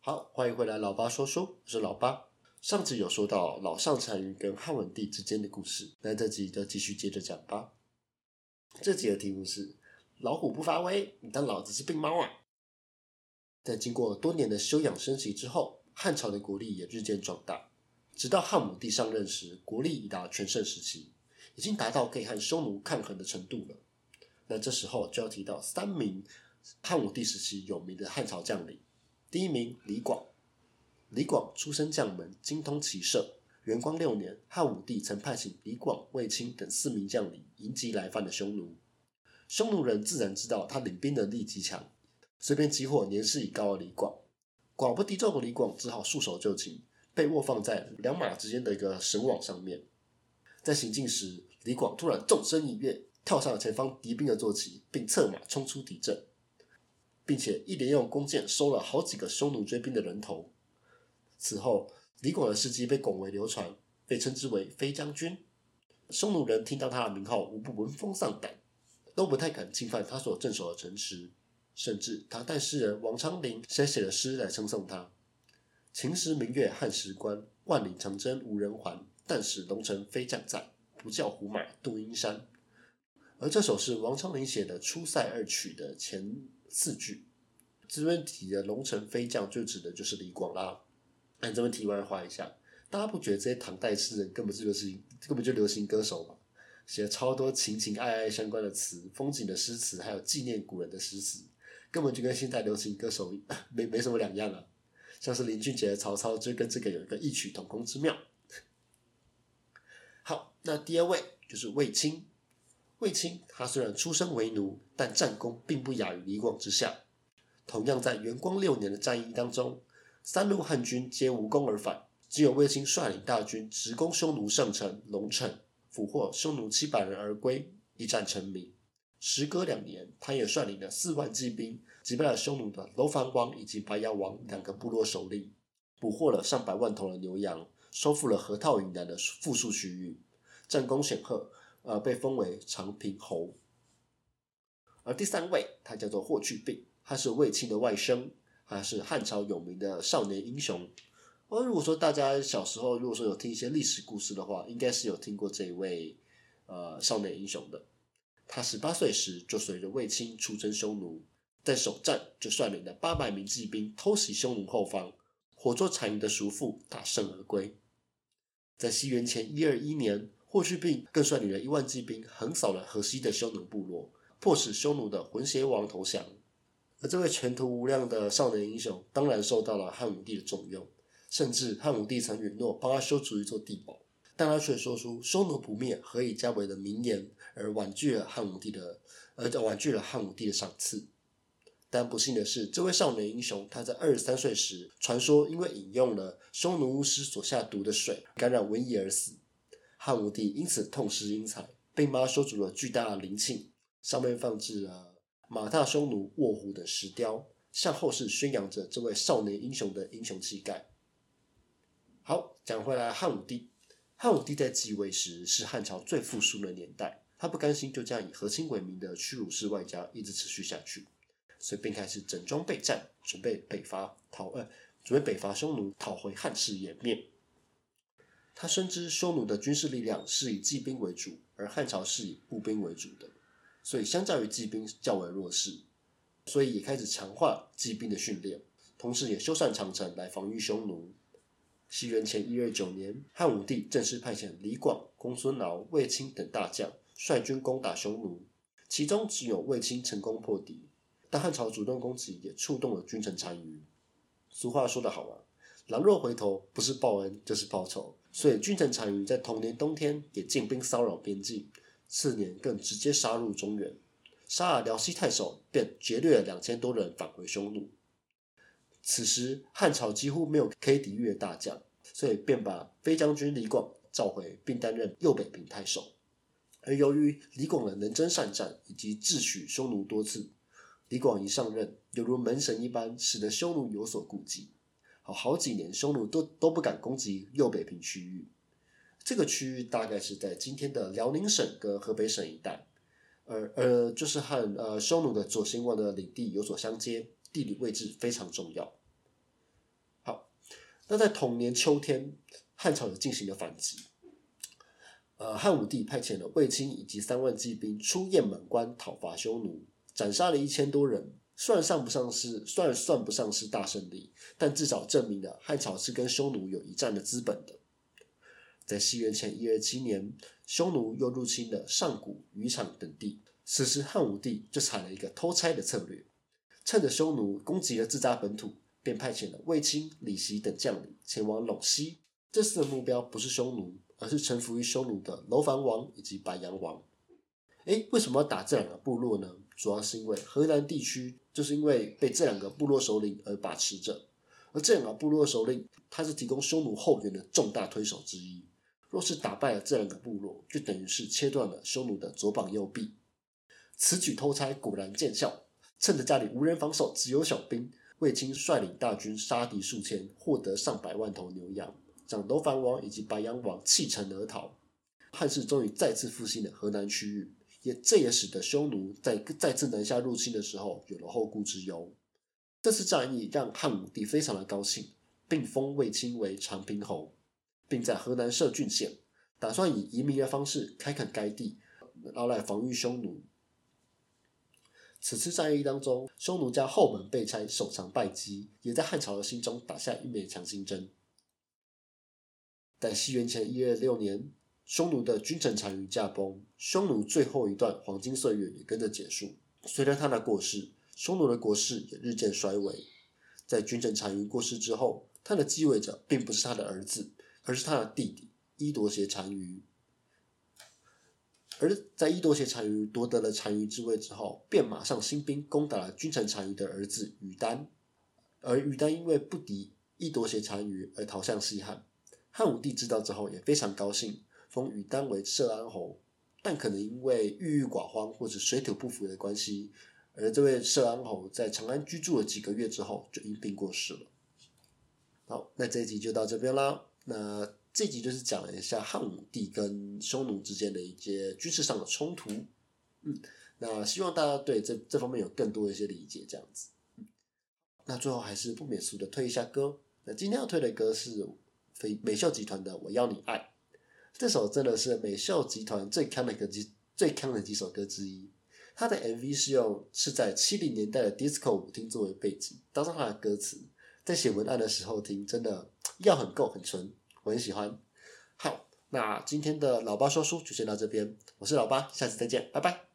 好，欢迎回来，老八说书，我是老八。上集有说到老上单于跟汉文帝之间的故事，那这集就继续接着讲吧。这集的题目是“老虎不发威，你当老子是病猫啊！”在经过多年的休养生息之后，汉朝的国力也日渐壮大。直到汉武帝上任时，国力已达全盛时期，已经达到可以和匈奴抗衡的程度了。那这时候就要提到三名汉武帝时期有名的汉朝将领。第一名李广，李广出身将门，精通骑射。元光六年，汉武帝曾派遣李广、卫青等四名将领迎击来犯的匈奴。匈奴人自然知道他领兵能力极强，随便击获年事已高的李广。寡不敌众的李广只好束手就擒，被卧放在两马之间的一个绳网上面。在行进时，李广突然纵身一跃，跳上了前方敌兵的坐骑，并策马冲出敌阵。并且一连用弓箭收了好几个匈奴追兵的人头。此后，李广的事迹被广为流传，被称之为“飞将军”。匈奴人听到他的名号，无不闻风丧胆，都不太敢侵犯他所镇守的城池。甚至唐代诗人王昌龄先写了诗来称颂他：“秦时明月汉时关，万里长征无人还。但使龙城飞将在，不教胡马度阴山。”而这首是王昌龄写的《出塞二曲》的前。四句，这边提的龙城飞将就指的就是李广啦。按这边题外话一下，大家不觉得这些唐代诗人根本就流行，根本就流行歌手嘛？写了超多情情爱爱相关的词，风景的诗词，还有纪念古人的诗词，根本就跟现代流行歌手 没没什么两样啊。像是林俊杰曹操，就跟这个有一个异曲同工之妙。好，那第二位就是卫青。卫青，他虽然出身为奴，但战功并不亚于李广之下。同样在元光六年的战役当中，三路汉军皆无功而返，只有卫青率领大军直攻匈奴圣城龙城，俘获匈奴七百人而归，一战成名。时隔两年，他也率领了四万骑兵，击败了匈奴的楼烦王以及白牙王两个部落首领，捕获了上百万头的牛羊，收复了河套以南的富庶区域，战功显赫。呃，被封为长平侯。而第三位，他叫做霍去病，他是卫青的外甥，他是汉朝有名的少年英雄。而如果说大家小时候如果说有听一些历史故事的话，应该是有听过这一位呃少年英雄的。他十八岁时就随着卫青出征匈奴，在首战就率领了八百名骑兵偷袭匈奴后方，活捉单于的叔父，大胜而归。在西元前一二一年。霍去病更率领了一万骑兵，横扫了河西的匈奴部落，迫使匈奴的浑邪王投降。而这位前途无量的少年英雄，当然受到了汉武帝的重用，甚至汉武帝曾允诺帮他修筑一座地堡，但他却说出“匈奴不灭，何以家为”的名言，而婉拒了汉武帝的，而婉拒了汉武帝的赏赐。但不幸的是，这位少年英雄，他在二十三岁时，传说因为饮用了匈奴巫师所下毒的水，感染瘟疫而死。汉武帝因此痛失英才，并帮他修筑了巨大的陵寝，上面放置了马踏匈奴、卧虎的石雕，向后世宣扬着这位少年英雄的英雄气概。好，讲回来，汉武帝，汉武帝在继位时是汉朝最富庶的年代，他不甘心就这样以和亲为名的屈辱式外交一直持续下去，所以便开始整装备战，准备北伐讨呃，准备北伐匈奴，讨回汉室颜面。他深知匈奴的军事力量是以骑兵为主，而汉朝是以步兵为主的，所以相较于骑兵较为弱势，所以也开始强化骑兵的训练，同时也修缮长城来防御匈奴。西元前一二九年，汉武帝正式派遣李广、公孙敖、卫青等大将率军攻打匈奴，其中只有卫青成功破敌，但汉朝主动攻击也触动了君臣单于。俗话说得好啊，狼若回头，不是报恩就是报仇。所以，君臣单于在同年冬天也进兵骚扰边境，次年更直接杀入中原，杀了辽西太守，便劫掠了两千多人返回匈奴。此时，汉朝几乎没有可以抵御的大将，所以便把飞将军李广召回，并担任右北平太守。而由于李广的能征善战以及智取匈奴多次，李广一上任，犹如门神一般，使得匈奴有所顾忌。好好几年，匈奴都都不敢攻击右北平区域。这个区域大概是在今天的辽宁省跟河北省一带。而呃就是和呃匈奴的左贤王的领地有所相接，地理位置非常重要。好，那在同年秋天，汉朝也进行了反击。呃，汉武帝派遣了卫青以及三万骑兵出雁门关讨伐匈奴，斩杀了一千多人。虽然算不上是，虽然算不上是大胜利，但至少证明了汉朝是跟匈奴有一战的资本的。在西元前一二七年，匈奴又入侵了上古、渔场等地。此时，汉武帝就采了一个偷拆的策略，趁着匈奴攻击了自家本土，便派遣了卫青、李袭等将领前往陇西。这次的目标不是匈奴。而是臣服于匈奴的楼烦王以及白羊王。哎，为什么要打这两个部落呢？主要是因为河南地区就是因为被这两个部落首领而把持着，而这两个部落首领他是提供匈奴后援的重大推手之一。若是打败了这两个部落，就等于是切断了匈奴的左膀右臂。此举偷拆果然见效，趁着家里无人防守，只有小兵，卫青率领大军杀敌数千，获得上百万头牛羊。让楼烦王以及白羊王弃城而逃，汉室终于再次复兴了河南区域，也这也使得匈奴在再次南下入侵的时候有了后顾之忧。这次战役让汉武帝非常的高兴，并封卫青为长平侯，并在河南设郡县，打算以移民的方式开垦该地，然后来防御匈奴。此次战役当中，匈奴家后门被拆，首尝败绩，也在汉朝的心中打下一枚强心针。在西元前一二六年，匈奴的君臣单于驾崩，匈奴最后一段黄金岁月也跟着结束。随着他的过世，匈奴的国势也日渐衰微。在君臣单于过世之后，他的继位者并不是他的儿子，而是他的弟弟伊夺邪单于。而在伊夺邪单于夺得了单于之位之后，便马上兴兵攻打了君臣单于的儿子于丹，而于丹因为不敌伊夺邪单于而逃向西汉。汉武帝知道之后也非常高兴，封于丹为社安侯，但可能因为郁郁寡欢或者水土不服的关系，而这位社安侯在长安居住了几个月之后就因病过世了。好，那这一集就到这边啦。那这集就是讲了一下汉武帝跟匈奴之间的一些军事上的冲突。嗯，那希望大家对这这方面有更多的一些理解，这样子。那最后还是不免俗的推一下歌。那今天要推的歌是。非美秀集团的《我要你爱》这首真的是美秀集团最坑的歌几最坑的几首歌之一。它的 MV 是用是在七零年代的 disco 舞厅作为背景，当中它的歌词，在写文案的时候听，真的要很够很纯，我很喜欢。好，那今天的老八说书就先到这边，我是老八，下次再见，拜拜。